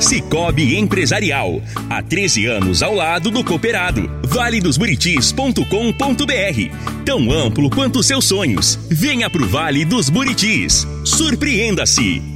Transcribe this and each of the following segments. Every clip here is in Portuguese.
Cicobi Empresarial. Há 13 anos ao lado do cooperado. valedosburitis.com.br. Tão amplo quanto seus sonhos. Venha pro Vale dos Buritis. Surpreenda-se.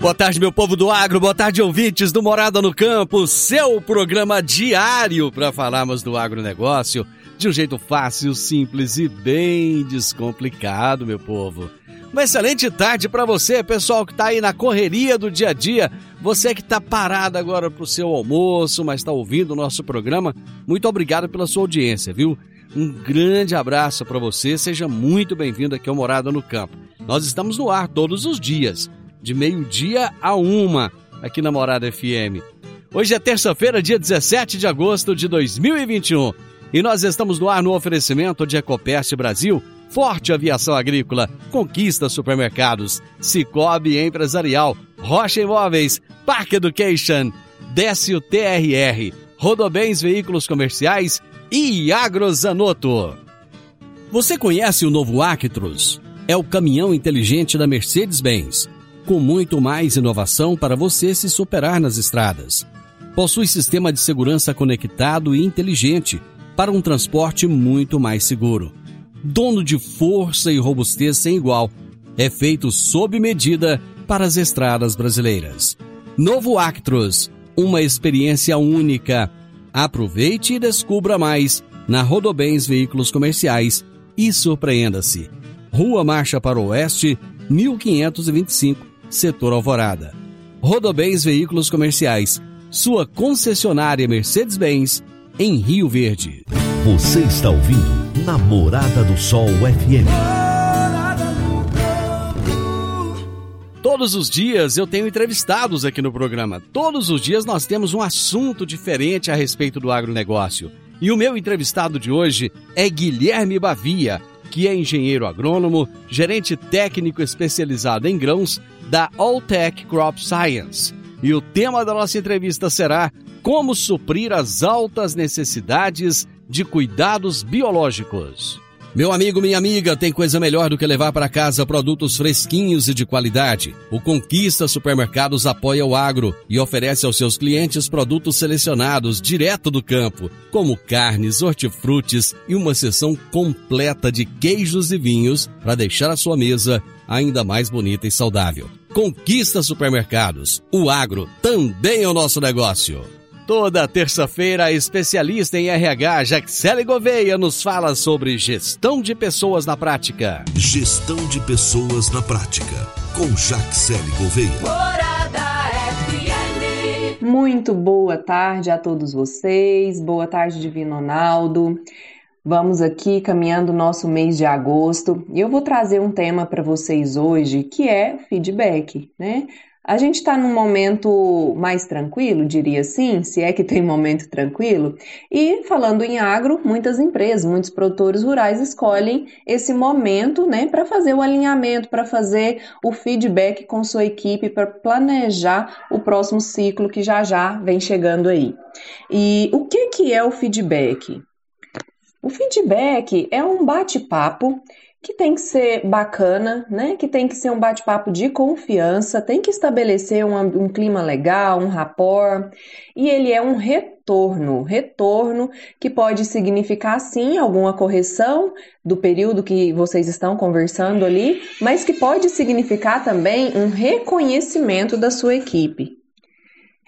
Boa tarde, meu povo do agro, boa tarde, ouvintes do Morada no Campo, seu programa diário para falarmos do agronegócio de um jeito fácil, simples e bem descomplicado, meu povo. Uma excelente tarde para você, pessoal que está aí na correria do dia a dia, você que está parado agora para o seu almoço, mas está ouvindo o nosso programa, muito obrigado pela sua audiência, viu? Um grande abraço para você, seja muito bem-vindo aqui ao Morada no Campo. Nós estamos no ar todos os dias de meio-dia a uma, aqui na Morada FM. Hoje é terça-feira, dia 17 de agosto de 2021, e nós estamos no ar no oferecimento de Ecopest Brasil, Forte Aviação Agrícola, Conquista Supermercados, Cicobi Empresarial, Rocha Imóveis, Park Education, Décio TRR, Rodobens Veículos Comerciais e Agrozanoto. Você conhece o novo Actros? É o caminhão inteligente da Mercedes-Benz com muito mais inovação para você se superar nas estradas. Possui sistema de segurança conectado e inteligente para um transporte muito mais seguro. Dono de força e robustez sem igual, é feito sob medida para as estradas brasileiras. Novo Actros, uma experiência única. Aproveite e descubra mais na Rodobens Veículos Comerciais e surpreenda-se. Rua Marcha para o Oeste, 1525 setor Alvorada. Rodobens Veículos Comerciais, sua concessionária Mercedes-Benz, em Rio Verde. Você está ouvindo Namorada do Sol FM. Todos os dias eu tenho entrevistados aqui no programa. Todos os dias nós temos um assunto diferente a respeito do agronegócio. E o meu entrevistado de hoje é Guilherme Bavia, que é engenheiro agrônomo, gerente técnico especializado em grãos da Alltech Crop Science. E o tema da nossa entrevista será Como suprir as altas necessidades de cuidados biológicos. Meu amigo, minha amiga, tem coisa melhor do que levar para casa produtos fresquinhos e de qualidade. O Conquista Supermercados apoia o agro e oferece aos seus clientes produtos selecionados direto do campo, como carnes, hortifrutis e uma seção completa de queijos e vinhos para deixar a sua mesa ainda mais bonita e saudável. Conquista Supermercados. O agro também é o nosso negócio. Toda terça-feira, a especialista em RH, Jaxele Gouveia, nos fala sobre gestão de pessoas na prática. Gestão de pessoas na prática, com Jaxele Gouveia. Muito boa tarde a todos vocês, boa tarde, Divino Ronaldo. Vamos aqui caminhando nosso mês de agosto e eu vou trazer um tema para vocês hoje que é feedback, né? A gente está num momento mais tranquilo, diria assim, se é que tem momento tranquilo. E falando em agro, muitas empresas, muitos produtores rurais escolhem esse momento, né, para fazer o alinhamento, para fazer o feedback com sua equipe, para planejar o próximo ciclo que já já vem chegando aí. E o que que é o feedback? O feedback é um bate-papo que tem que ser bacana, né? Que tem que ser um bate-papo de confiança, tem que estabelecer um, um, clima legal, um rapport, e ele é um retorno, retorno que pode significar sim alguma correção do período que vocês estão conversando ali, mas que pode significar também um reconhecimento da sua equipe.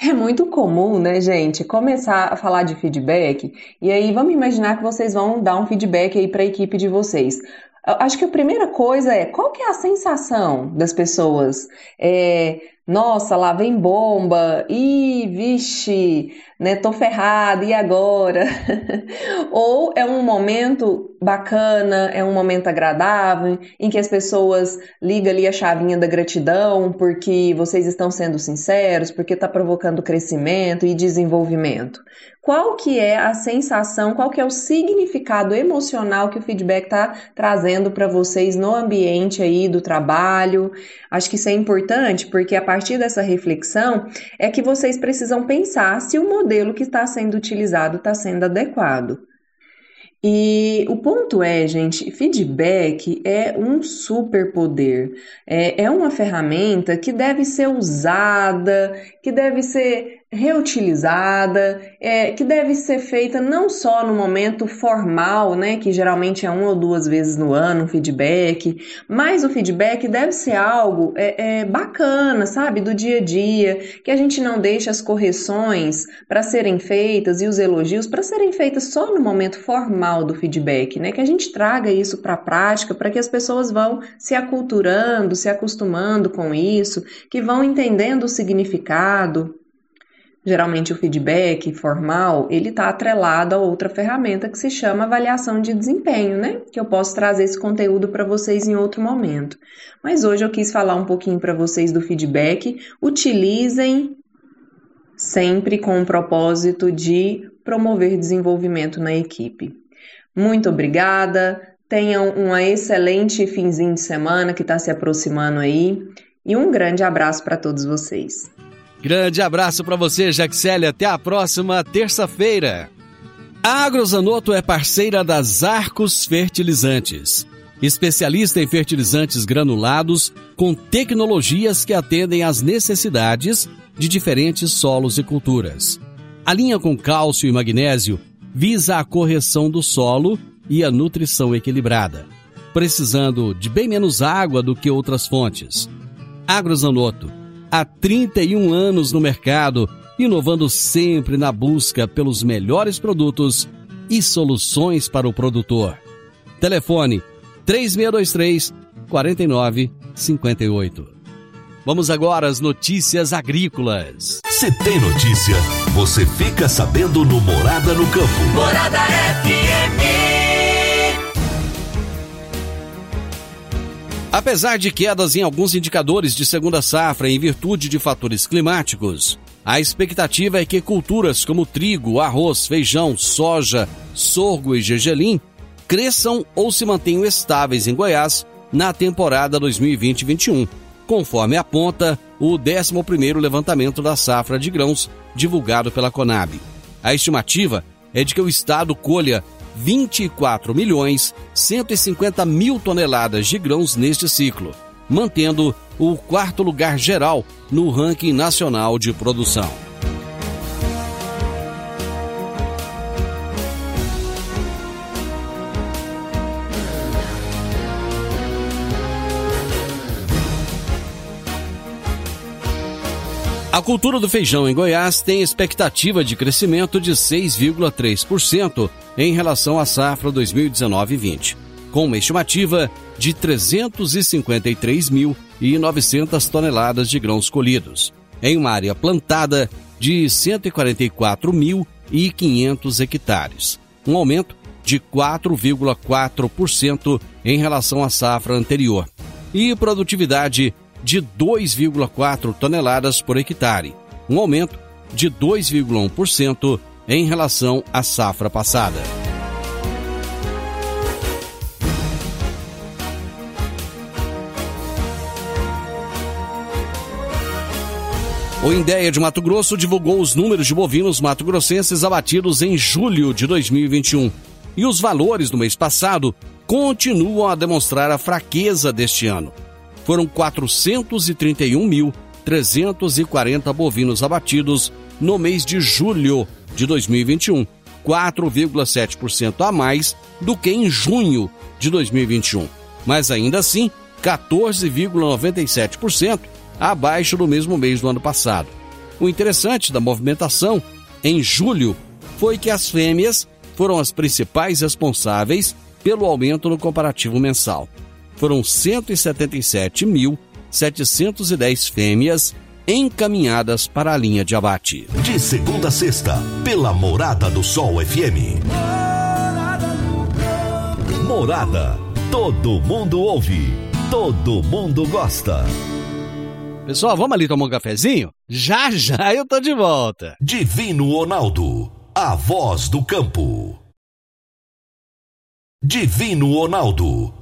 É muito comum, né, gente, começar a falar de feedback e aí vamos imaginar que vocês vão dar um feedback aí para a equipe de vocês. acho que a primeira coisa é qual que é a sensação das pessoas? É, nossa, lá vem bomba, e vixe, né, tô ferrado, e agora? Ou é um momento bacana, é um momento agradável, em que as pessoas ligam ali a chavinha da gratidão porque vocês estão sendo sinceros, porque está provocando crescimento e desenvolvimento. Qual que é a sensação, qual que é o significado emocional que o feedback está trazendo para vocês no ambiente aí do trabalho? Acho que isso é importante porque a partir dessa reflexão é que vocês precisam pensar se o modelo que está sendo utilizado está sendo adequado. E o ponto é, gente, feedback é um superpoder. É, é uma ferramenta que deve ser usada, que deve ser reutilizada, é, que deve ser feita não só no momento formal, né, que geralmente é uma ou duas vezes no ano, um feedback, mas o feedback deve ser algo é, é bacana, sabe, do dia a dia, que a gente não deixe as correções para serem feitas e os elogios para serem feitas só no momento formal do feedback, né, que a gente traga isso para a prática, para que as pessoas vão se aculturando, se acostumando com isso, que vão entendendo o significado, Geralmente o feedback formal, ele está atrelado a outra ferramenta que se chama avaliação de desempenho, né? Que eu posso trazer esse conteúdo para vocês em outro momento. Mas hoje eu quis falar um pouquinho para vocês do feedback. Utilizem sempre com o propósito de promover desenvolvimento na equipe. Muito obrigada. Tenham um excelente finzinho de semana que está se aproximando aí. E um grande abraço para todos vocês. Grande abraço para você, Jaxele. Até a próxima terça-feira. A Agrozanoto é parceira das Arcos Fertilizantes, especialista em fertilizantes granulados com tecnologias que atendem às necessidades de diferentes solos e culturas. A linha com cálcio e magnésio visa a correção do solo e a nutrição equilibrada, precisando de bem menos água do que outras fontes. Agrozanoto há 31 anos no mercado, inovando sempre na busca pelos melhores produtos e soluções para o produtor. Telefone 3623 4958. Vamos agora às notícias agrícolas. Se tem notícia, você fica sabendo no Morada no Campo. Morada FM. Apesar de quedas em alguns indicadores de segunda safra em virtude de fatores climáticos, a expectativa é que culturas como trigo, arroz, feijão, soja, sorgo e gergelim cresçam ou se mantenham estáveis em Goiás na temporada 2020-21, conforme aponta o 11º levantamento da safra de grãos divulgado pela Conab. A estimativa é de que o estado colha 24 milhões 150 mil toneladas de grãos neste ciclo, mantendo o quarto lugar geral no ranking nacional de produção. A cultura do feijão em Goiás tem expectativa de crescimento de 6,3% em relação à safra 2019-20, com uma estimativa de 353.900 toneladas de grãos colhidos, em uma área plantada de 144.500 hectares, um aumento de 4,4% em relação à safra anterior, e produtividade de 2,4 toneladas por hectare, um aumento de 2,1% em relação à safra passada. O Indéia de Mato Grosso divulgou os números de bovinos mato-grossenses abatidos em julho de 2021. E os valores do mês passado continuam a demonstrar a fraqueza deste ano foram 431.340 bovinos abatidos no mês de julho de 2021, 4,7% a mais do que em junho de 2021, mas ainda assim 14,97% abaixo do mesmo mês do ano passado. O interessante da movimentação em julho foi que as fêmeas foram as principais responsáveis pelo aumento no comparativo mensal. Foram 177.710 fêmeas encaminhadas para a linha de abate. De segunda a sexta, pela Morada do Sol FM. Morada. Todo mundo ouve. Todo mundo gosta. Pessoal, vamos ali tomar um cafezinho? Já já eu tô de volta. Divino Ronaldo, a voz do campo. Divino Ronaldo,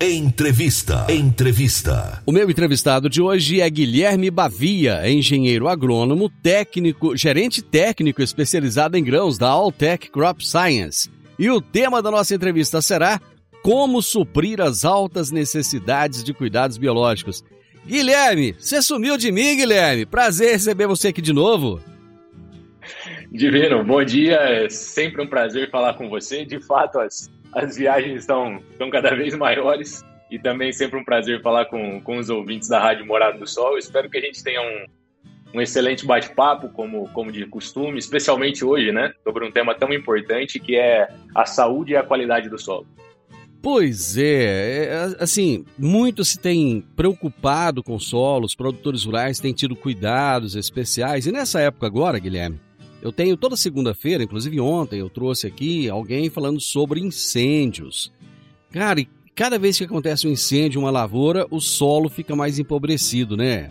Entrevista. Entrevista. O meu entrevistado de hoje é Guilherme Bavia, engenheiro agrônomo, técnico, gerente técnico especializado em grãos da Alltech Crop Science. E o tema da nossa entrevista será como suprir as altas necessidades de cuidados biológicos. Guilherme, você sumiu de mim, Guilherme. Prazer receber você aqui de novo. Divino, bom dia. É sempre um prazer falar com você. De fato, as, as viagens estão, estão cada vez maiores e também sempre um prazer falar com, com os ouvintes da Rádio Morado do Sol. espero que a gente tenha um, um excelente bate-papo, como, como de costume, especialmente hoje, né? Sobre um tema tão importante que é a saúde e a qualidade do solo. Pois é, é, assim, muito se tem preocupado com o solo, os produtores rurais têm tido cuidados especiais. E nessa época agora, Guilherme, eu tenho toda segunda-feira, inclusive ontem, eu trouxe aqui alguém falando sobre incêndios. Cara, e cada vez que acontece um incêndio, uma lavoura, o solo fica mais empobrecido, né?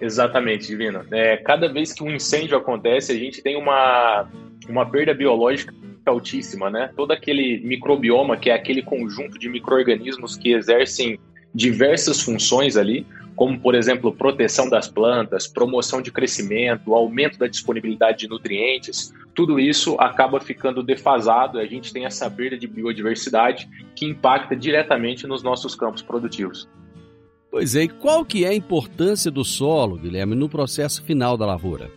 Exatamente, Divino. É, cada vez que um incêndio acontece, a gente tem uma, uma perda biológica altíssima, né? Todo aquele microbioma, que é aquele conjunto de micro-organismos que exercem diversas funções ali, como, por exemplo, proteção das plantas, promoção de crescimento, aumento da disponibilidade de nutrientes, tudo isso acaba ficando defasado e a gente tem essa perda de biodiversidade que impacta diretamente nos nossos campos produtivos. Pois é, e qual que é a importância do solo, Guilherme, no processo final da lavoura?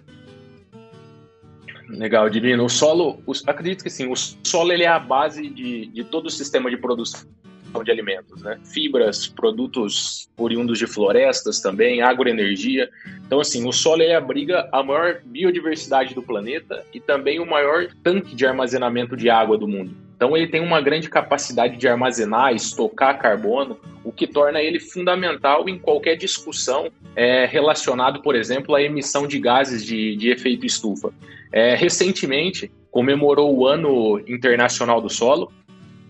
Legal, Divino. O solo, acredito que sim, o solo ele é a base de, de todo o sistema de produção de alimentos, né? Fibras, produtos oriundos de florestas também, agroenergia. Então, assim, o solo ele abriga a maior biodiversidade do planeta e também o maior tanque de armazenamento de água do mundo. Então, ele tem uma grande capacidade de armazenar, estocar carbono, o que torna ele fundamental em qualquer discussão é, relacionado, por exemplo, à emissão de gases de, de efeito estufa. É, recentemente, comemorou o Ano Internacional do Solo,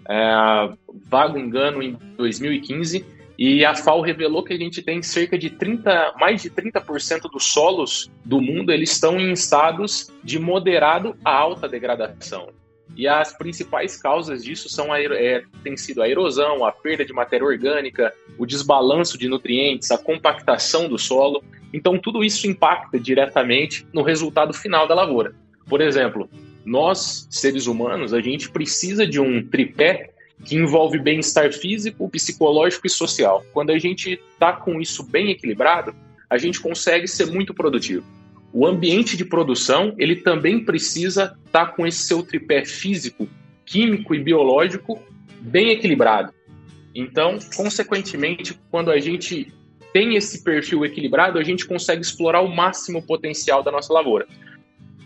é, vago engano, em 2015, e a FAO revelou que a gente tem cerca de 30, mais de 30% dos solos do mundo eles estão em estados de moderado a alta degradação. E as principais causas disso são a, é, tem sido a erosão, a perda de matéria orgânica, o desbalanço de nutrientes, a compactação do solo. Então, tudo isso impacta diretamente no resultado final da lavoura. Por exemplo, nós, seres humanos, a gente precisa de um tripé que envolve bem-estar físico, psicológico e social. Quando a gente está com isso bem equilibrado, a gente consegue ser muito produtivo. O ambiente de produção ele também precisa estar tá com esse seu tripé físico, químico e biológico bem equilibrado. Então, consequentemente, quando a gente tem esse perfil equilibrado, a gente consegue explorar o máximo potencial da nossa lavoura.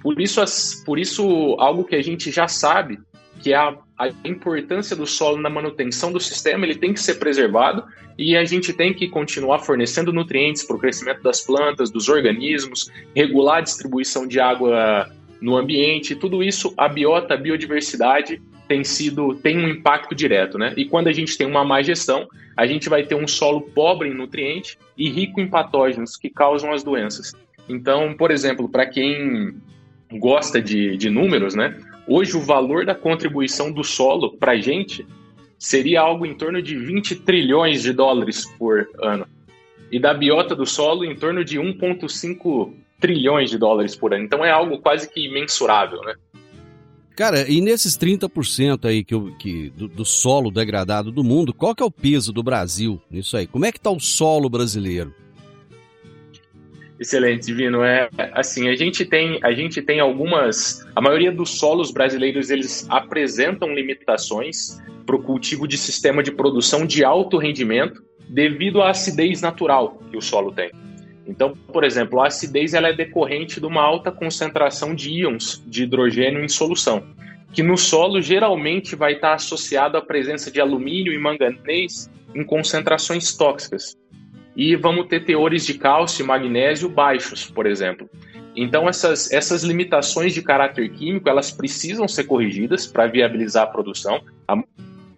Por isso, por isso algo que a gente já sabe, que é a, a importância do solo na manutenção do sistema, ele tem que ser preservado e a gente tem que continuar fornecendo nutrientes para o crescimento das plantas, dos organismos, regular a distribuição de água no ambiente, tudo isso, a biota, a biodiversidade tem sido tem um impacto direto, né? E quando a gente tem uma má gestão, a gente vai ter um solo pobre em nutriente e rico em patógenos que causam as doenças. Então, por exemplo, para quem gosta de, de números, né? Hoje o valor da contribuição do solo para a gente seria algo em torno de 20 trilhões de dólares por ano. E da biota do solo em torno de 1,5 trilhões de dólares por ano. Então é algo quase que imensurável, né? Cara, e nesses 30% aí que, que do, do, solo degradado do mundo, qual que é o peso do Brasil nisso aí? Como é que está o solo brasileiro? Excelente, Divino. É assim, a gente tem a gente tem algumas, a maioria dos solos brasileiros eles apresentam limitações para o cultivo de sistema de produção de alto rendimento devido à acidez natural que o solo tem. Então, por exemplo, a acidez ela é decorrente de uma alta concentração de íons de hidrogênio em solução, que no solo geralmente vai estar associado à presença de alumínio e manganês em concentrações tóxicas. E vamos ter teores de cálcio e magnésio baixos, por exemplo. Então, essas, essas limitações de caráter químico, elas precisam ser corrigidas para viabilizar a produção. A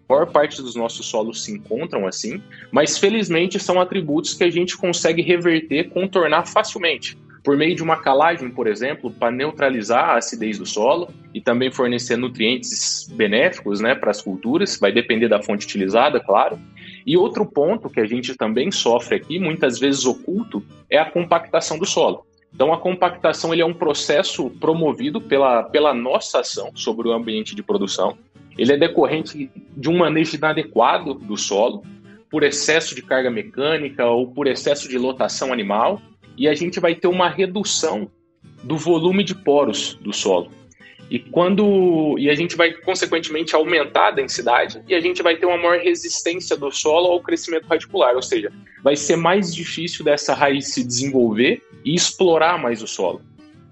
maior parte dos nossos solos se encontram assim, mas felizmente são atributos que a gente consegue reverter, contornar facilmente. Por meio de uma calagem, por exemplo, para neutralizar a acidez do solo e também fornecer nutrientes benéficos né, para as culturas, vai depender da fonte utilizada, claro. E outro ponto que a gente também sofre aqui, muitas vezes oculto, é a compactação do solo. Então, a compactação ele é um processo promovido pela, pela nossa ação sobre o ambiente de produção. Ele é decorrente de um manejo inadequado do solo, por excesso de carga mecânica ou por excesso de lotação animal, e a gente vai ter uma redução do volume de poros do solo. E quando e a gente vai consequentemente aumentar a densidade e a gente vai ter uma maior resistência do solo ao crescimento radicular, ou seja, vai ser mais difícil dessa raiz se desenvolver e explorar mais o solo.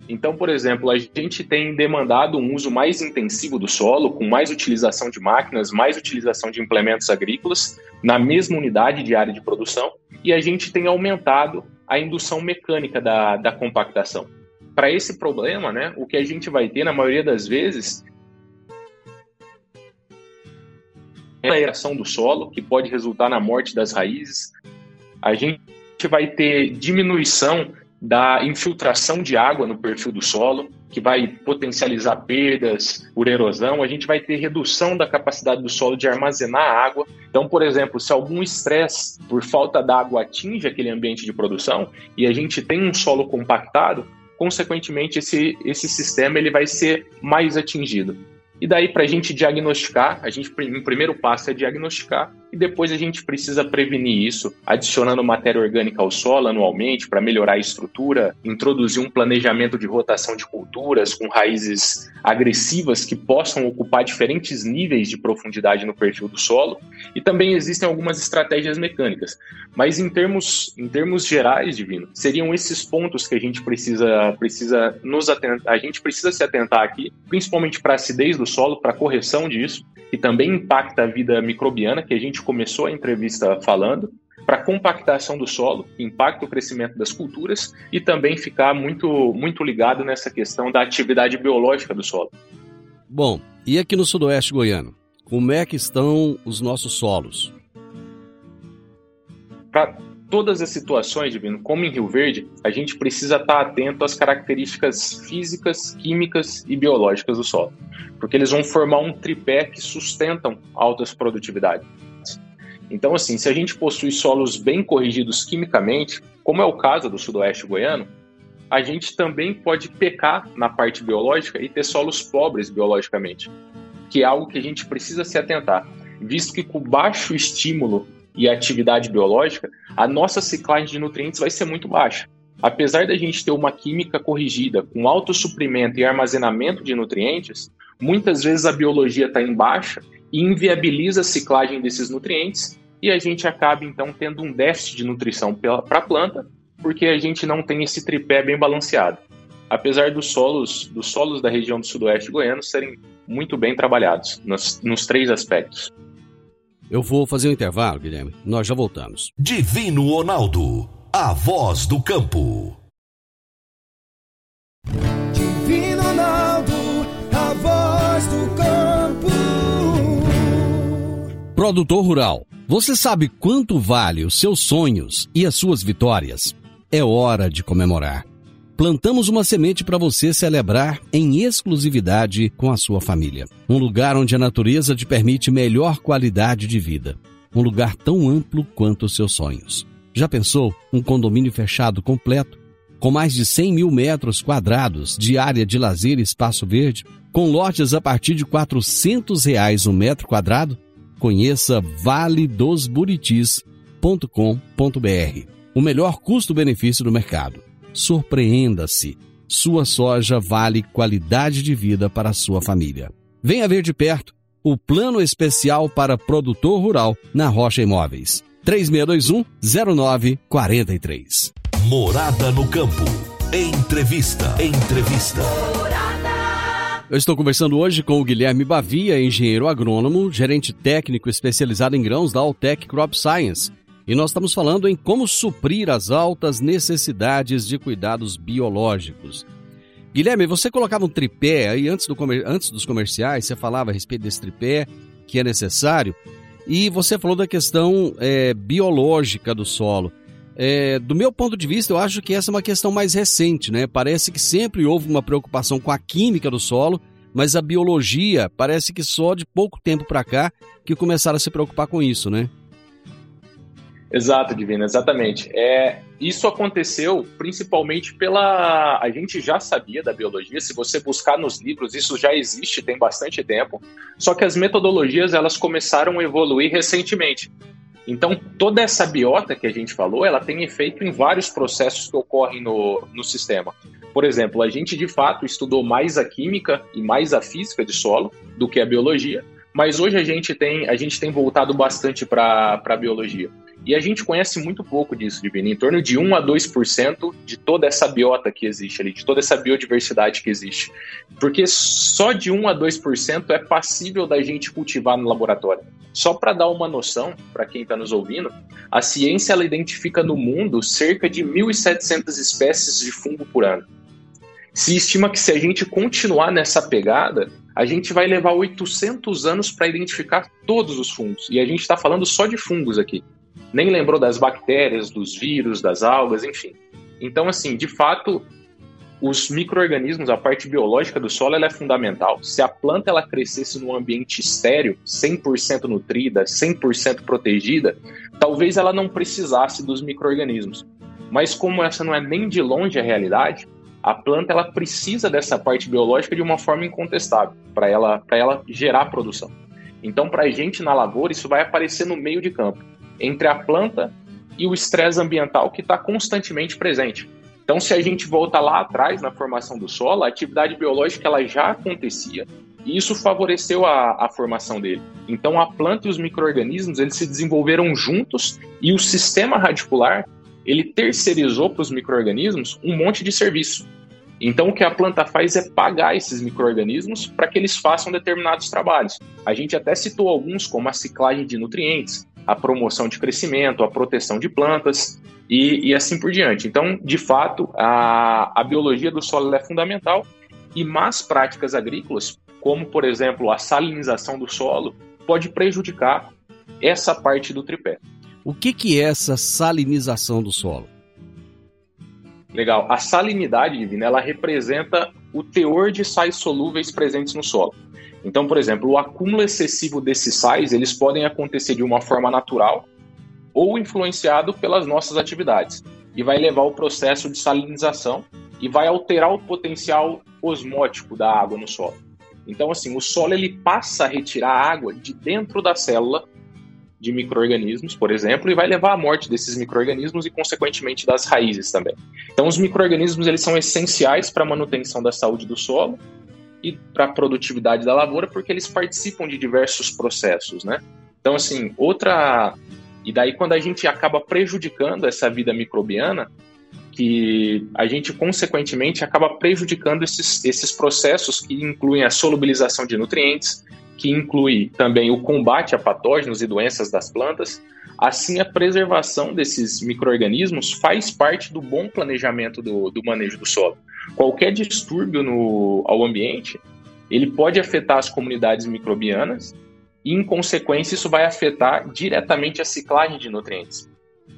Então, por exemplo, a gente tem demandado um uso mais intensivo do solo, com mais utilização de máquinas, mais utilização de implementos agrícolas na mesma unidade de área de produção, e a gente tem aumentado a indução mecânica da, da compactação. Para esse problema, né, o que a gente vai ter, na maioria das vezes, é a aeração do solo, que pode resultar na morte das raízes. A gente vai ter diminuição da infiltração de água no perfil do solo, que vai potencializar perdas por erosão. A gente vai ter redução da capacidade do solo de armazenar água. Então, por exemplo, se algum estresse por falta d'água atinge aquele ambiente de produção e a gente tem um solo compactado, consequentemente esse, esse sistema ele vai ser mais atingido. E daí, para a gente diagnosticar, a gente, em primeiro passo é diagnosticar, e depois a gente precisa prevenir isso, adicionando matéria orgânica ao solo anualmente para melhorar a estrutura, introduzir um planejamento de rotação de culturas com raízes agressivas que possam ocupar diferentes níveis de profundidade no perfil do solo, e também existem algumas estratégias mecânicas. Mas em termos, em termos gerais, Divino, seriam esses pontos que a gente precisa, precisa nos atentar, a gente precisa se atentar aqui, principalmente para a acidez do solo, para a correção disso, que também impacta a vida microbiana, que a gente começou a entrevista falando, para compactação do solo, impacta o crescimento das culturas e também ficar muito, muito ligado nessa questão da atividade biológica do solo. Bom, e aqui no sudoeste goiano, como é que estão os nossos solos? Todas as situações, Divino, como em Rio Verde, a gente precisa estar atento às características físicas, químicas e biológicas do solo, porque eles vão formar um tripé que sustentam altas produtividades. Então, assim, se a gente possui solos bem corrigidos quimicamente, como é o caso do sudoeste goiano, a gente também pode pecar na parte biológica e ter solos pobres biologicamente, que é algo que a gente precisa se atentar, visto que com baixo estímulo e atividade biológica, a nossa ciclagem de nutrientes vai ser muito baixa. Apesar da gente ter uma química corrigida com alto suprimento e armazenamento de nutrientes, muitas vezes a biologia está em baixa e inviabiliza a ciclagem desses nutrientes e a gente acaba então tendo um déficit de nutrição para a planta, porque a gente não tem esse tripé bem balanceado. Apesar dos solos, dos solos da região do sudoeste goiano serem muito bem trabalhados nos, nos três aspectos. Eu vou fazer um intervalo, Guilherme. Nós já voltamos. Divino Ronaldo, a voz do campo. Divino Ronaldo, a voz do campo. Produtor Rural, você sabe quanto vale os seus sonhos e as suas vitórias? É hora de comemorar plantamos uma semente para você celebrar em exclusividade com a sua família. Um lugar onde a natureza te permite melhor qualidade de vida. Um lugar tão amplo quanto os seus sonhos. Já pensou um condomínio fechado completo, com mais de 100 mil metros quadrados de área de lazer e espaço verde? com lotes a partir de 400 reais um metro quadrado? Conheça valedosburitis.com.br. O melhor custo-benefício do mercado. Surpreenda-se. Sua soja vale qualidade de vida para a sua família. Venha ver de perto o plano especial para produtor rural na Rocha Imóveis. 3621-0943. Morada no campo. Entrevista. Entrevista. Eu estou conversando hoje com o Guilherme Bavia, engenheiro agrônomo, gerente técnico especializado em grãos da Altec Crop Science. E nós estamos falando em como suprir as altas necessidades de cuidados biológicos. Guilherme, você colocava um tripé aí antes, do antes dos comerciais, você falava a respeito desse tripé que é necessário, e você falou da questão é, biológica do solo. É, do meu ponto de vista, eu acho que essa é uma questão mais recente, né? Parece que sempre houve uma preocupação com a química do solo, mas a biologia parece que só de pouco tempo para cá que começaram a se preocupar com isso, né? Exato, Divina, exatamente. É, isso aconteceu principalmente pela. A gente já sabia da biologia, se você buscar nos livros, isso já existe tem bastante tempo. Só que as metodologias elas começaram a evoluir recentemente. Então, toda essa biota que a gente falou, ela tem efeito em vários processos que ocorrem no, no sistema. Por exemplo, a gente de fato estudou mais a química e mais a física de solo do que a biologia, mas hoje a gente tem, a gente tem voltado bastante para a biologia. E a gente conhece muito pouco disso, Divino, em torno de 1 a 2% de toda essa biota que existe ali, de toda essa biodiversidade que existe. Porque só de 1 a 2% é passível da gente cultivar no laboratório. Só para dar uma noção, para quem está nos ouvindo, a ciência ela identifica no mundo cerca de 1.700 espécies de fungo por ano. Se estima que se a gente continuar nessa pegada, a gente vai levar 800 anos para identificar todos os fungos. E a gente está falando só de fungos aqui nem lembrou das bactérias, dos vírus, das algas, enfim. Então, assim, de fato, os micro-organismos, a parte biológica do solo, ela é fundamental. Se a planta ela crescesse num ambiente estéreo, 100% nutrida, 100% protegida, talvez ela não precisasse dos micro-organismos. Mas como essa não é nem de longe a realidade, a planta ela precisa dessa parte biológica de uma forma incontestável para ela, ela gerar produção. Então, para a gente na lavoura, isso vai aparecer no meio de campo entre a planta e o estresse ambiental que está constantemente presente. Então, se a gente volta lá atrás na formação do solo, a atividade biológica ela já acontecia e isso favoreceu a, a formação dele. Então, a planta e os micro-organismos eles se desenvolveram juntos e o sistema radicular ele terceirizou para os micro-organismos um monte de serviço. Então, o que a planta faz é pagar esses micro-organismos para que eles façam determinados trabalhos. A gente até citou alguns, como a ciclagem de nutrientes, a promoção de crescimento, a proteção de plantas e, e assim por diante. Então, de fato, a, a biologia do solo é fundamental e más práticas agrícolas, como por exemplo a salinização do solo, pode prejudicar essa parte do tripé. O que, que é essa salinização do solo? Legal. A salinidade divina, ela representa o teor de sais solúveis presentes no solo. Então, por exemplo, o acúmulo excessivo desses sais, eles podem acontecer de uma forma natural ou influenciado pelas nossas atividades e vai levar ao processo de salinização e vai alterar o potencial osmótico da água no solo. Então, assim, o solo ele passa a retirar água de dentro da célula de micro-organismos, por exemplo, e vai levar à morte desses micro-organismos e, consequentemente, das raízes também. Então, os micro-organismos eles são essenciais para a manutenção da saúde do solo e para a produtividade da lavoura, porque eles participam de diversos processos, né? Então, assim, outra. E daí, quando a gente acaba prejudicando essa vida microbiana, que a gente, consequentemente, acaba prejudicando esses, esses processos que incluem a solubilização de nutrientes, que inclui também o combate a patógenos e doenças das plantas. Assim, a preservação desses micro-organismos faz parte do bom planejamento do, do manejo do solo qualquer distúrbio no, ao ambiente, ele pode afetar as comunidades microbianas e, em consequência, isso vai afetar diretamente a ciclagem de nutrientes.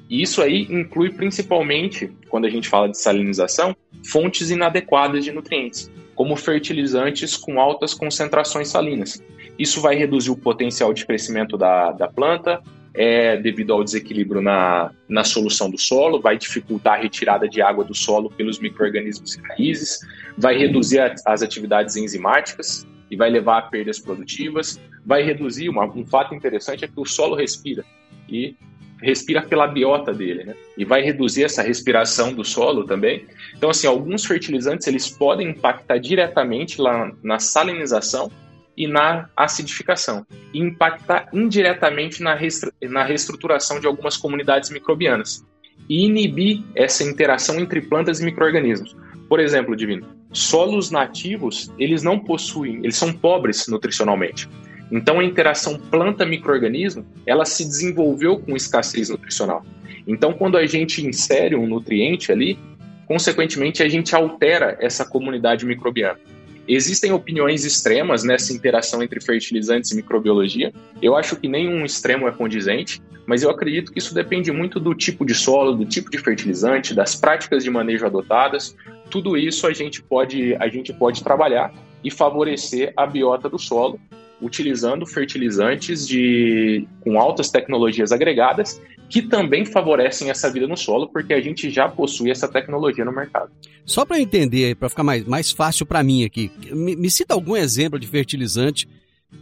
E isso aí inclui principalmente, quando a gente fala de salinização, fontes inadequadas de nutrientes, como fertilizantes com altas concentrações salinas. Isso vai reduzir o potencial de crescimento da, da planta, é devido ao desequilíbrio na, na solução do solo, vai dificultar a retirada de água do solo pelos micro-organismos e raízes, vai reduzir a, as atividades enzimáticas e vai levar a perdas produtivas, vai reduzir, uma, um fato interessante é que o solo respira, e respira pela biota dele, né? E vai reduzir essa respiração do solo também. Então, assim, alguns fertilizantes eles podem impactar diretamente lá na salinização e na acidificação, e impactar indiretamente na, na reestruturação de algumas comunidades microbianas e inibir essa interação entre plantas e microorganismos. Por exemplo, Divino, solos nativos, eles não possuem, eles são pobres nutricionalmente. Então a interação planta-microorganismo, ela se desenvolveu com escassez nutricional. Então quando a gente insere um nutriente ali, consequentemente a gente altera essa comunidade microbiana. Existem opiniões extremas nessa interação entre fertilizantes e microbiologia. Eu acho que nenhum extremo é condizente, mas eu acredito que isso depende muito do tipo de solo, do tipo de fertilizante, das práticas de manejo adotadas. Tudo isso a gente pode, a gente pode trabalhar e favorecer a biota do solo utilizando fertilizantes de, com altas tecnologias agregadas que também favorecem essa vida no solo, porque a gente já possui essa tecnologia no mercado. Só para entender, para ficar mais, mais fácil para mim aqui, me, me, cita algum exemplo de fertilizante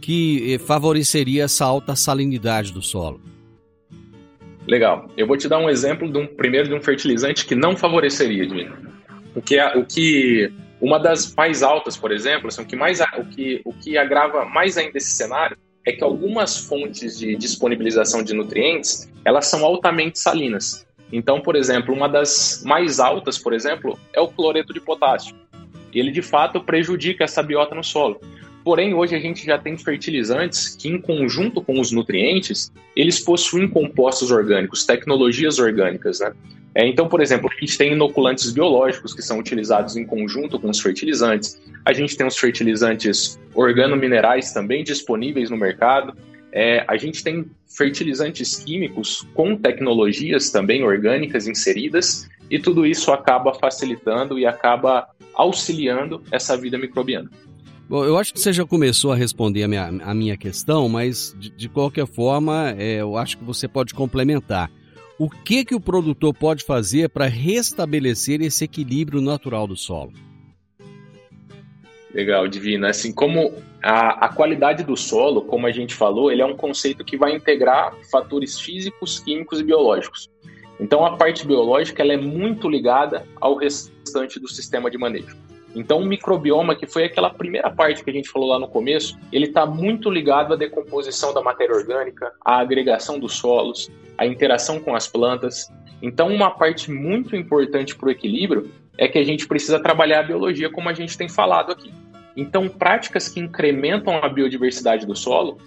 que eh, favoreceria essa alta salinidade do solo. Legal. Eu vou te dar um exemplo de um, primeiro de um fertilizante que não favoreceria, Edmino. O que, é, o que uma das mais altas, por exemplo, assim, o, que mais, o, que, o que agrava mais ainda esse cenário é que algumas fontes de disponibilização de nutrientes, elas são altamente salinas. Então, por exemplo, uma das mais altas, por exemplo, é o cloreto de potássio. Ele, de fato, prejudica essa biota no solo. Porém, hoje a gente já tem fertilizantes que, em conjunto com os nutrientes, eles possuem compostos orgânicos, tecnologias orgânicas, né? É, então, por exemplo, a gente tem inoculantes biológicos que são utilizados em conjunto com os fertilizantes. A gente tem os fertilizantes organominerais também disponíveis no mercado. É, a gente tem fertilizantes químicos com tecnologias também orgânicas inseridas, e tudo isso acaba facilitando e acaba auxiliando essa vida microbiana. Bom, eu acho que você já começou a responder a minha, a minha questão, mas de, de qualquer forma, é, eu acho que você pode complementar o que, que o produtor pode fazer para restabelecer esse equilíbrio natural do solo? Legal, Divina. Assim como a, a, qualidade do solo, como a gente falou, ele é um conceito que vai integrar fatores físicos, químicos e biológicos. Então, a parte biológica ela é muito ligada ao restante do sistema de manejo. Então, o microbioma, que foi aquela primeira parte que a gente falou lá no começo, ele está muito ligado à decomposição da matéria orgânica, à agregação dos solos, à interação com as plantas. Então, uma parte muito importante para o equilíbrio é que a gente precisa trabalhar a biologia, como a gente tem falado aqui. Então, práticas que incrementam a biodiversidade do solo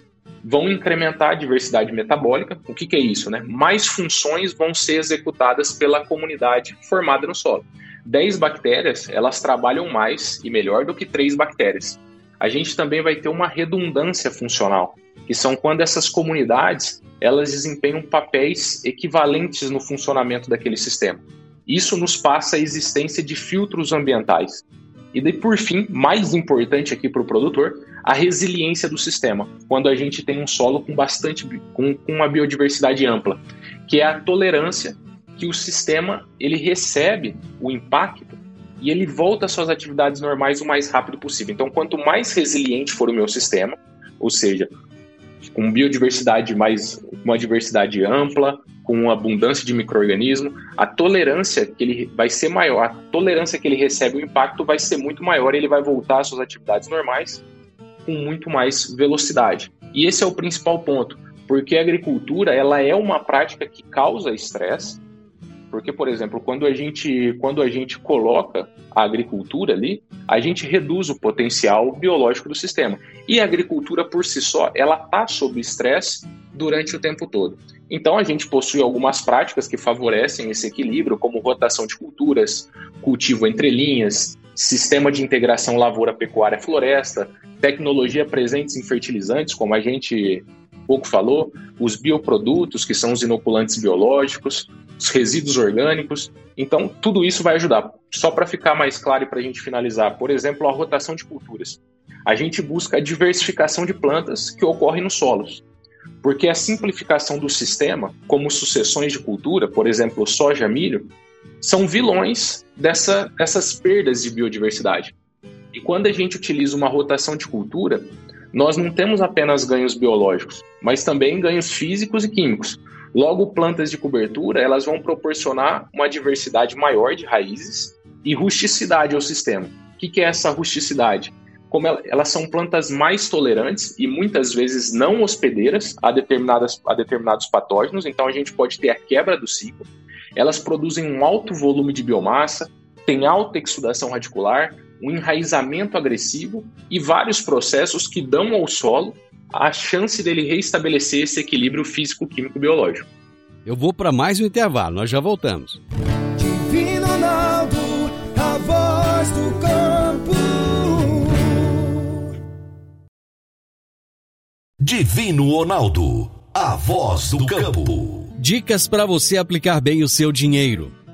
vão incrementar a diversidade metabólica. O que, que é isso? Né? Mais funções vão ser executadas pela comunidade formada no solo. 10 bactérias, elas trabalham mais e melhor do que 3 bactérias. A gente também vai ter uma redundância funcional, que são quando essas comunidades, elas desempenham papéis equivalentes no funcionamento daquele sistema. Isso nos passa a existência de filtros ambientais. E daí, por fim, mais importante aqui para o produtor, a resiliência do sistema, quando a gente tem um solo com bastante com, com uma biodiversidade ampla, que é a tolerância que o sistema ele recebe o impacto e ele volta às suas atividades normais o mais rápido possível. Então, quanto mais resiliente for o meu sistema, ou seja, com biodiversidade mais uma diversidade ampla, com abundância de microorganismo, a tolerância que ele vai ser maior, a tolerância que ele recebe o impacto vai ser muito maior, e ele vai voltar às suas atividades normais com muito mais velocidade. E esse é o principal ponto, porque a agricultura ela é uma prática que causa estresse, porque, por exemplo, quando a gente, quando a gente coloca a agricultura ali, a gente reduz o potencial biológico do sistema. E a agricultura por si só, ela está sob estresse durante o tempo todo. Então a gente possui algumas práticas que favorecem esse equilíbrio, como rotação de culturas, cultivo entre linhas, sistema de integração lavoura-pecuária-floresta, tecnologia presentes em fertilizantes, como a gente pouco falou, os bioprodutos, que são os inoculantes biológicos, os resíduos orgânicos. Então, tudo isso vai ajudar. Só para ficar mais claro e para a gente finalizar, por exemplo, a rotação de culturas. A gente busca a diversificação de plantas que ocorre nos solos. Porque a simplificação do sistema, como sucessões de cultura, por exemplo, soja, milho, são vilões dessa, dessas perdas de biodiversidade. E quando a gente utiliza uma rotação de cultura, nós não temos apenas ganhos biológicos, mas também ganhos físicos e químicos. Logo, plantas de cobertura elas vão proporcionar uma diversidade maior de raízes e rusticidade ao sistema. O que é essa rusticidade? Como elas são plantas mais tolerantes e muitas vezes não hospedeiras a, determinadas, a determinados patógenos, então a gente pode ter a quebra do ciclo. Elas produzem um alto volume de biomassa, têm alta exudação radicular, um enraizamento agressivo e vários processos que dão ao solo a chance dele reestabelecer esse equilíbrio físico-químico-biológico. Eu vou para mais um intervalo, nós já voltamos. Divino Ronaldo, a voz do campo. Divino Ronaldo, a voz do campo. Dicas para você aplicar bem o seu dinheiro.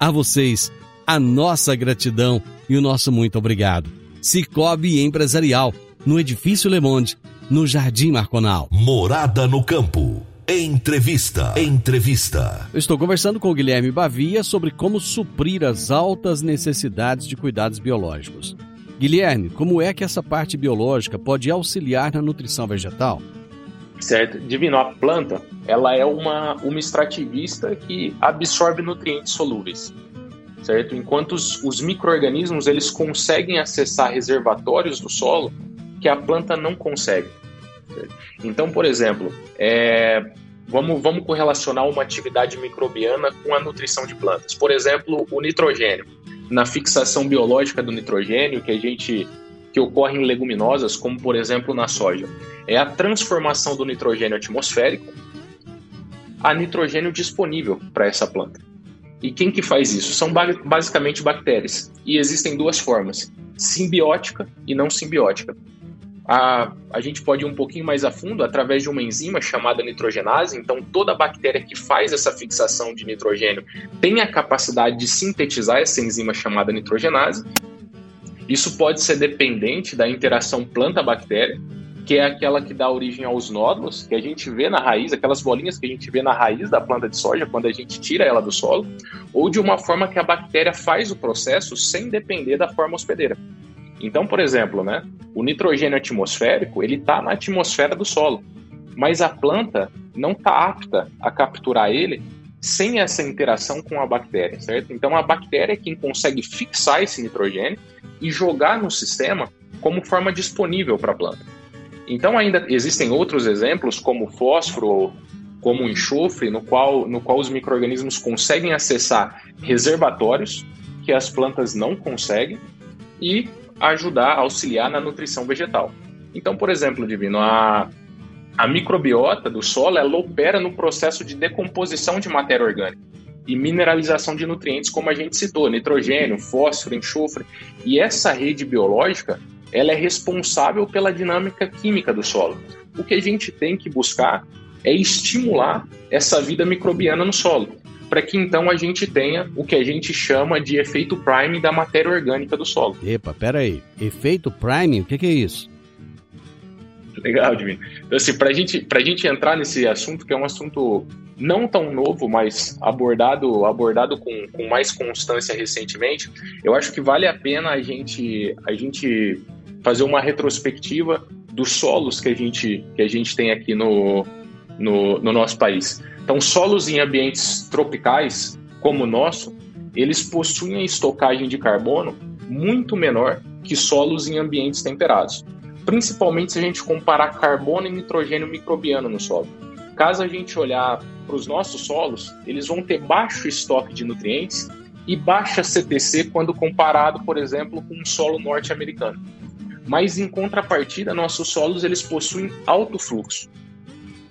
A vocês, a nossa gratidão e o nosso muito obrigado. Cicobi Empresarial, no Edifício Le Monde, no Jardim Marconal. Morada no campo. Entrevista. Entrevista. Eu estou conversando com o Guilherme Bavia sobre como suprir as altas necessidades de cuidados biológicos. Guilherme, como é que essa parte biológica pode auxiliar na nutrição vegetal? Certo. Divino, a planta, ela é uma, uma extrativista que absorve nutrientes solúveis. Certo? Enquanto os, os micro-organismos, eles conseguem acessar reservatórios do solo que a planta não consegue. Certo? Então, por exemplo, é, vamos, vamos correlacionar uma atividade microbiana com a nutrição de plantas. Por exemplo, o nitrogênio. Na fixação biológica do nitrogênio, que a gente que ocorre em leguminosas, como por exemplo na soja, é a transformação do nitrogênio atmosférico a nitrogênio disponível para essa planta. E quem que faz isso? São basicamente bactérias. E existem duas formas: simbiótica e não simbiótica. A, a gente pode ir um pouquinho mais a fundo através de uma enzima chamada nitrogenase. Então, toda bactéria que faz essa fixação de nitrogênio tem a capacidade de sintetizar essa enzima chamada nitrogenase. Isso pode ser dependente da interação planta-bactéria, que é aquela que dá origem aos nódulos, que a gente vê na raiz, aquelas bolinhas que a gente vê na raiz da planta de soja quando a gente tira ela do solo, ou de uma forma que a bactéria faz o processo sem depender da forma hospedeira. Então, por exemplo, né, o nitrogênio atmosférico ele está na atmosfera do solo, mas a planta não está apta a capturar ele sem essa interação com a bactéria, certo? Então a bactéria é quem consegue fixar esse nitrogênio e jogar no sistema como forma disponível para a planta. Então ainda existem outros exemplos como fósforo, como enxofre, no qual, no qual os micro-organismos conseguem acessar reservatórios que as plantas não conseguem e ajudar auxiliar na nutrição vegetal. Então, por exemplo, Divino, a, a microbiota do solo ela opera no processo de decomposição de matéria orgânica e mineralização de nutrientes, como a gente citou, nitrogênio, fósforo, enxofre. E essa rede biológica ela é responsável pela dinâmica química do solo. O que a gente tem que buscar é estimular essa vida microbiana no solo, para que então a gente tenha o que a gente chama de efeito prime da matéria orgânica do solo. Epa, pera aí. Efeito prime, o que, que é isso? Legal, Divino. Então, assim, para gente, a gente entrar nesse assunto, que é um assunto não tão novo, mas abordado, abordado com, com mais constância recentemente, eu acho que vale a pena a gente, a gente fazer uma retrospectiva dos solos que a gente, que a gente tem aqui no, no, no nosso país. Então, solos em ambientes tropicais, como o nosso, eles possuem a estocagem de carbono muito menor que solos em ambientes temperados principalmente se a gente comparar carbono e nitrogênio microbiano no solo. Caso a gente olhar para os nossos solos, eles vão ter baixo estoque de nutrientes e baixa CTC quando comparado, por exemplo, com um solo norte-americano. Mas em contrapartida, nossos solos eles possuem alto fluxo.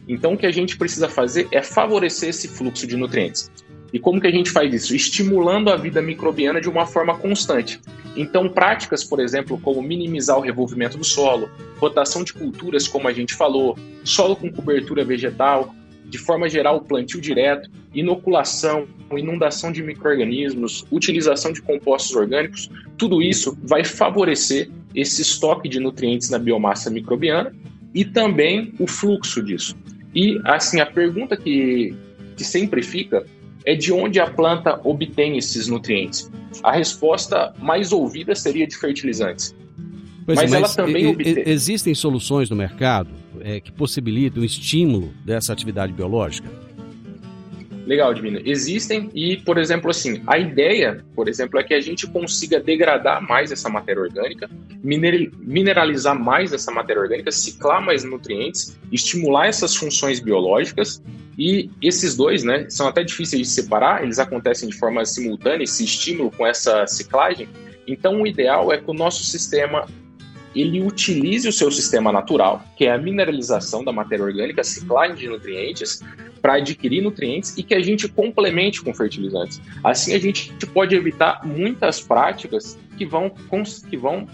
Então, o que a gente precisa fazer é favorecer esse fluxo de nutrientes. E como que a gente faz isso? Estimulando a vida microbiana de uma forma constante. Então, práticas, por exemplo, como minimizar o revolvimento do solo, rotação de culturas, como a gente falou, solo com cobertura vegetal, de forma geral, plantio direto, inoculação, inundação de micro-organismos, utilização de compostos orgânicos, tudo isso vai favorecer esse estoque de nutrientes na biomassa microbiana e também o fluxo disso. E, assim, a pergunta que, que sempre fica é de onde a planta obtém esses nutrientes. A resposta mais ouvida seria de fertilizantes. Pois mas, é, mas ela também obtém. Existem soluções no mercado é, que possibilitam o estímulo dessa atividade biológica? Legal, Divino. Existem e, por exemplo, assim, a ideia, por exemplo, é que a gente consiga degradar mais essa matéria orgânica, mineralizar mais essa matéria orgânica, ciclar mais nutrientes, estimular essas funções biológicas e esses dois, né, são até difíceis de separar, eles acontecem de forma simultânea, esse estímulo com essa ciclagem. Então, o ideal é que o nosso sistema ele utilize o seu sistema natural, que é a mineralização da matéria orgânica, a ciclagem de nutrientes, para adquirir nutrientes e que a gente complemente com fertilizantes. Assim a gente pode evitar muitas práticas que vão, que vão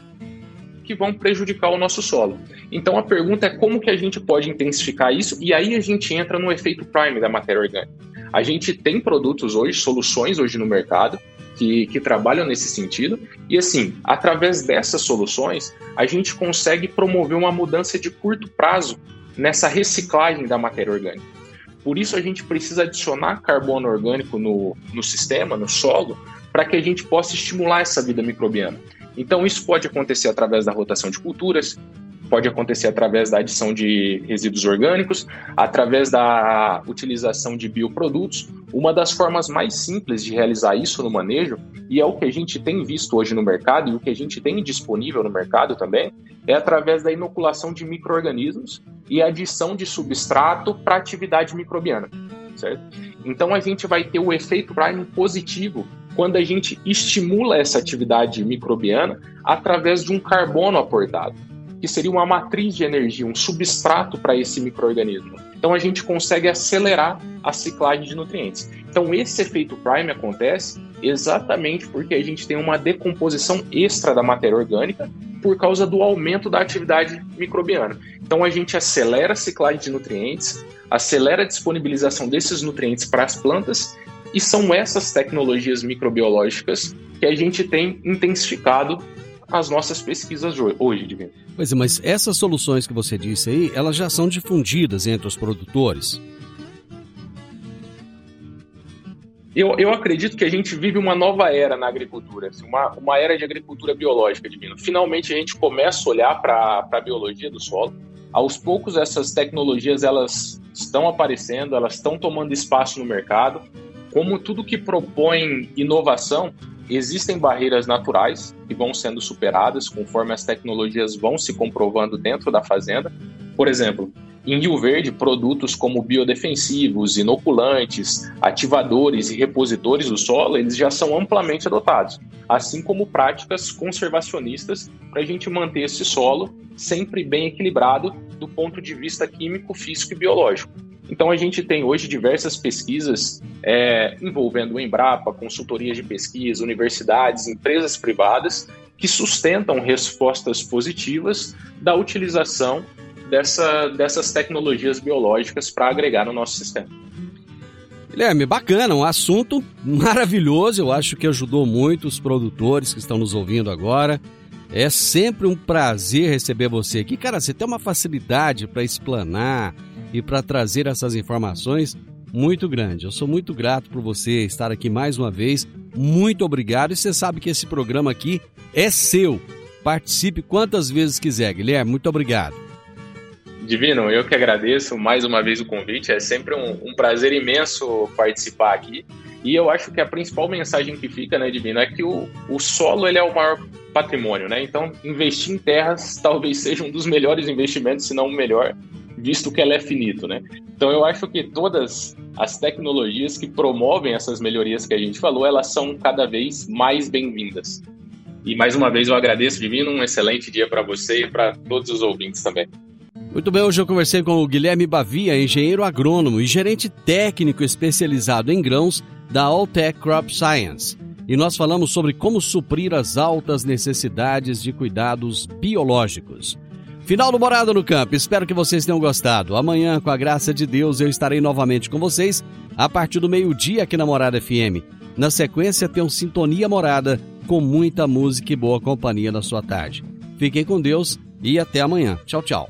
que vão prejudicar o nosso solo. Então a pergunta é como que a gente pode intensificar isso e aí a gente entra no efeito prime da matéria orgânica. A gente tem produtos hoje, soluções hoje no mercado que, que trabalham nesse sentido. E assim, através dessas soluções, a gente consegue promover uma mudança de curto prazo nessa reciclagem da matéria orgânica. Por isso a gente precisa adicionar carbono orgânico no, no sistema, no solo, para que a gente possa estimular essa vida microbiana. Então isso pode acontecer através da rotação de culturas, pode acontecer através da adição de resíduos orgânicos, através da utilização de bioprodutos. Uma das formas mais simples de realizar isso no manejo, e é o que a gente tem visto hoje no mercado e o que a gente tem disponível no mercado também, é através da inoculação de micro-organismos e adição de substrato para atividade microbiana. Certo? Então a gente vai ter o efeito Prime positivo quando a gente estimula essa atividade microbiana através de um carbono aportado que seria uma matriz de energia, um substrato para esse microorganismo. Então a gente consegue acelerar a ciclagem de nutrientes. Então esse efeito prime acontece exatamente porque a gente tem uma decomposição extra da matéria orgânica por causa do aumento da atividade microbiana. Então a gente acelera a ciclagem de nutrientes, acelera a disponibilização desses nutrientes para as plantas e são essas tecnologias microbiológicas que a gente tem intensificado as nossas pesquisas hoje, Divino. Pois é, mas essas soluções que você disse aí, elas já são difundidas entre os produtores? Eu, eu acredito que a gente vive uma nova era na agricultura, assim, uma, uma era de agricultura biológica, Divino. Finalmente a gente começa a olhar para a biologia do solo. Aos poucos essas tecnologias elas estão aparecendo, elas estão tomando espaço no mercado. Como tudo que propõe inovação, Existem barreiras naturais que vão sendo superadas conforme as tecnologias vão se comprovando dentro da fazenda. Por exemplo, em Rio Verde, produtos como biodefensivos, inoculantes, ativadores e repositores do solo, eles já são amplamente adotados, assim como práticas conservacionistas para a gente manter esse solo sempre bem equilibrado do ponto de vista químico, físico e biológico. Então a gente tem hoje diversas pesquisas é, envolvendo o Embrapa, consultorias de pesquisa, universidades, empresas privadas que sustentam respostas positivas da utilização dessa, dessas tecnologias biológicas para agregar no nosso sistema. Guilherme, bacana, um assunto maravilhoso. Eu acho que ajudou muito os produtores que estão nos ouvindo agora. É sempre um prazer receber você aqui. Cara, você tem uma facilidade para explanar, e para trazer essas informações muito grande. Eu sou muito grato por você estar aqui mais uma vez. Muito obrigado. E você sabe que esse programa aqui é seu. Participe quantas vezes quiser, Guilherme. Muito obrigado. Divino, eu que agradeço mais uma vez o convite. É sempre um, um prazer imenso participar aqui. E eu acho que a principal mensagem que fica, né, Divino, é que o, o solo ele é o maior patrimônio, né? Então, investir em terras talvez seja um dos melhores investimentos, se não o melhor, visto que ela é finito, né? Então eu acho que todas as tecnologias que promovem essas melhorias que a gente falou, elas são cada vez mais bem-vindas. E mais uma vez eu agradeço, Divino, um excelente dia para você e para todos os ouvintes também. Muito bem, hoje eu conversei com o Guilherme Bavia, engenheiro agrônomo e gerente técnico especializado em grãos da Alltech Crop Science. E nós falamos sobre como suprir as altas necessidades de cuidados biológicos. Final do Morada no Campo, espero que vocês tenham gostado. Amanhã, com a graça de Deus, eu estarei novamente com vocês a partir do meio-dia aqui na Morada FM. Na sequência, tem um Sintonia Morada com muita música e boa companhia na sua tarde. Fiquem com Deus e até amanhã. Tchau, tchau.